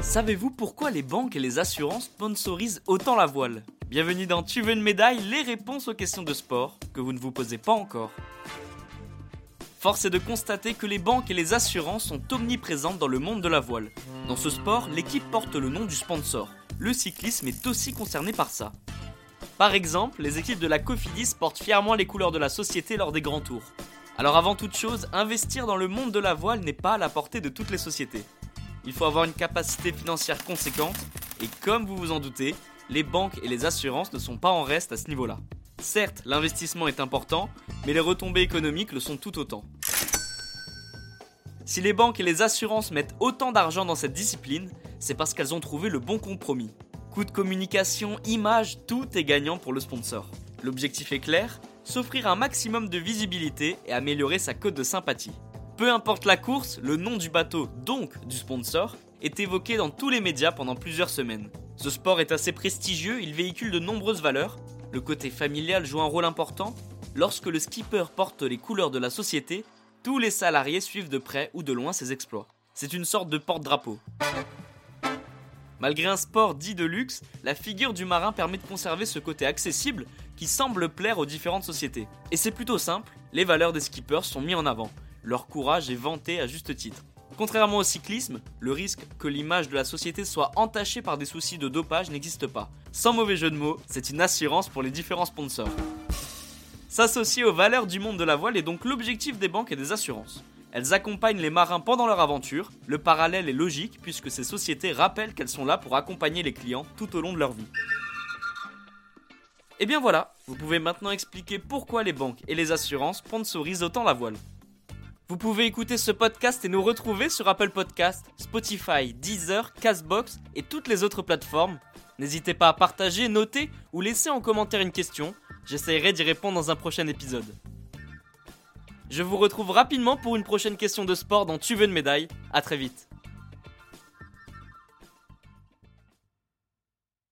Savez-vous pourquoi les banques et les assurances sponsorisent autant la voile Bienvenue dans Tu veux une médaille Les réponses aux questions de sport que vous ne vous posez pas encore. Force est de constater que les banques et les assurances sont omniprésentes dans le monde de la voile. Dans ce sport, l'équipe porte le nom du sponsor. Le cyclisme est aussi concerné par ça. Par exemple, les équipes de la Cofidis portent fièrement les couleurs de la société lors des grands tours. Alors avant toute chose, investir dans le monde de la voile n'est pas à la portée de toutes les sociétés. Il faut avoir une capacité financière conséquente, et comme vous vous en doutez, les banques et les assurances ne sont pas en reste à ce niveau-là. Certes, l'investissement est important, mais les retombées économiques le sont tout autant. Si les banques et les assurances mettent autant d'argent dans cette discipline, c'est parce qu'elles ont trouvé le bon compromis. Coût de communication, image, tout est gagnant pour le sponsor. L'objectif est clair, s'offrir un maximum de visibilité et améliorer sa cote de sympathie. Peu importe la course, le nom du bateau, donc du sponsor, est évoqué dans tous les médias pendant plusieurs semaines. Ce sport est assez prestigieux, il véhicule de nombreuses valeurs. Le côté familial joue un rôle important. Lorsque le skipper porte les couleurs de la société, tous les salariés suivent de près ou de loin ses exploits. C'est une sorte de porte-drapeau. Malgré un sport dit de luxe, la figure du marin permet de conserver ce côté accessible qui semble plaire aux différentes sociétés. Et c'est plutôt simple, les valeurs des skippers sont mis en avant, leur courage est vanté à juste titre. Contrairement au cyclisme, le risque que l'image de la société soit entachée par des soucis de dopage n'existe pas. Sans mauvais jeu de mots, c'est une assurance pour les différents sponsors. S'associer aux valeurs du monde de la voile est donc l'objectif des banques et des assurances. Elles accompagnent les marins pendant leur aventure, le parallèle est logique puisque ces sociétés rappellent qu'elles sont là pour accompagner les clients tout au long de leur vie. Et bien voilà, vous pouvez maintenant expliquer pourquoi les banques et les assurances sponsorisent autant la voile. Vous pouvez écouter ce podcast et nous retrouver sur Apple Podcast, Spotify, Deezer, Castbox et toutes les autres plateformes. N'hésitez pas à partager, noter ou laisser en commentaire une question. J'essaierai d'y répondre dans un prochain épisode. Je vous retrouve rapidement pour une prochaine question de sport dans Tu veux une médaille. A très vite.